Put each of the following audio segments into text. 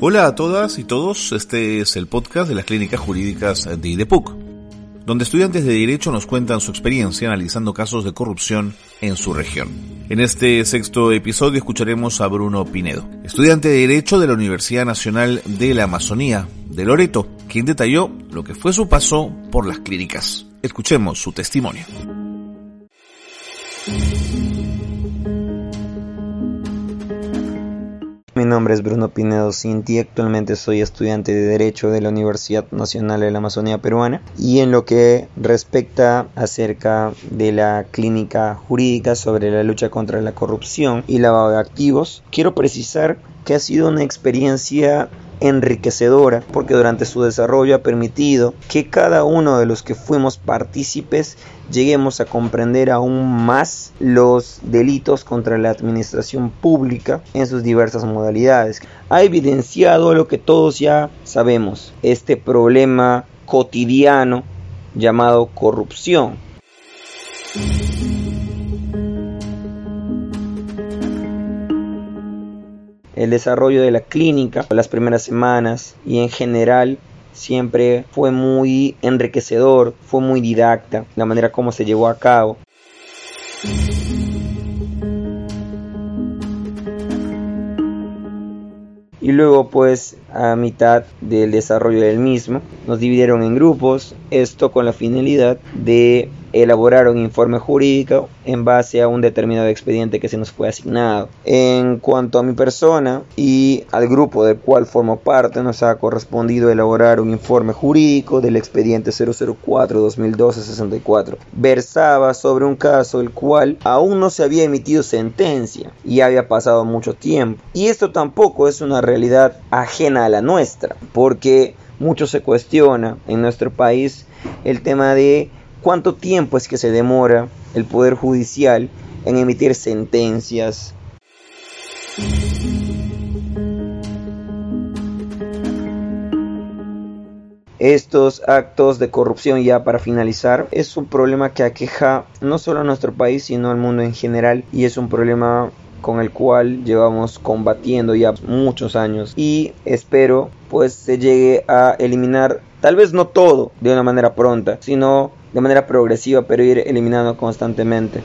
Hola a todas y todos, este es el podcast de las clínicas jurídicas de IDEPUC, donde estudiantes de Derecho nos cuentan su experiencia analizando casos de corrupción en su región. En este sexto episodio escucharemos a Bruno Pinedo, estudiante de Derecho de la Universidad Nacional de la Amazonía de Loreto, quien detalló lo que fue su paso por las clínicas. Escuchemos su testimonio. Mi nombre es Bruno Pinedo Cinti, actualmente soy estudiante de Derecho de la Universidad Nacional de la Amazonía Peruana y en lo que respecta acerca de la clínica jurídica sobre la lucha contra la corrupción y lavado de activos, quiero precisar que ha sido una experiencia enriquecedora porque durante su desarrollo ha permitido que cada uno de los que fuimos partícipes lleguemos a comprender aún más los delitos contra la administración pública en sus diversas modalidades. Ha evidenciado lo que todos ya sabemos, este problema cotidiano llamado corrupción. El desarrollo de la clínica, las primeras semanas y en general siempre fue muy enriquecedor, fue muy didacta, la manera como se llevó a cabo. Y luego pues a mitad del desarrollo del mismo nos dividieron en grupos, esto con la finalidad de elaborar un informe jurídico en base a un determinado expediente que se nos fue asignado. En cuanto a mi persona y al grupo del cual formo parte, nos ha correspondido elaborar un informe jurídico del expediente 004-2012-64. Versaba sobre un caso el cual aún no se había emitido sentencia y había pasado mucho tiempo. Y esto tampoco es una realidad ajena a la nuestra, porque mucho se cuestiona en nuestro país el tema de cuánto tiempo es que se demora el Poder Judicial en emitir sentencias. Estos actos de corrupción, ya para finalizar, es un problema que aqueja no solo a nuestro país, sino al mundo en general y es un problema con el cual llevamos combatiendo ya muchos años y espero pues se llegue a eliminar tal vez no todo de una manera pronta, sino de manera progresiva, pero ir eliminando constantemente.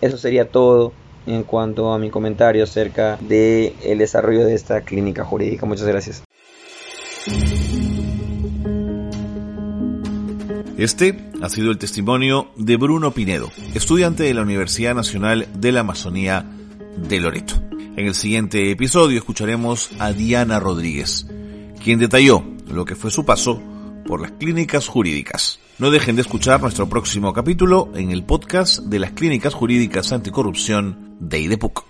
Eso sería todo en cuanto a mi comentario acerca del el desarrollo de esta clínica jurídica. Muchas gracias. Este ha sido el testimonio de Bruno Pinedo, estudiante de la Universidad Nacional de la Amazonía de Loreto. En el siguiente episodio escucharemos a Diana Rodríguez, quien detalló lo que fue su paso por las clínicas jurídicas. No dejen de escuchar nuestro próximo capítulo en el podcast de las clínicas jurídicas anticorrupción de IDEPUC.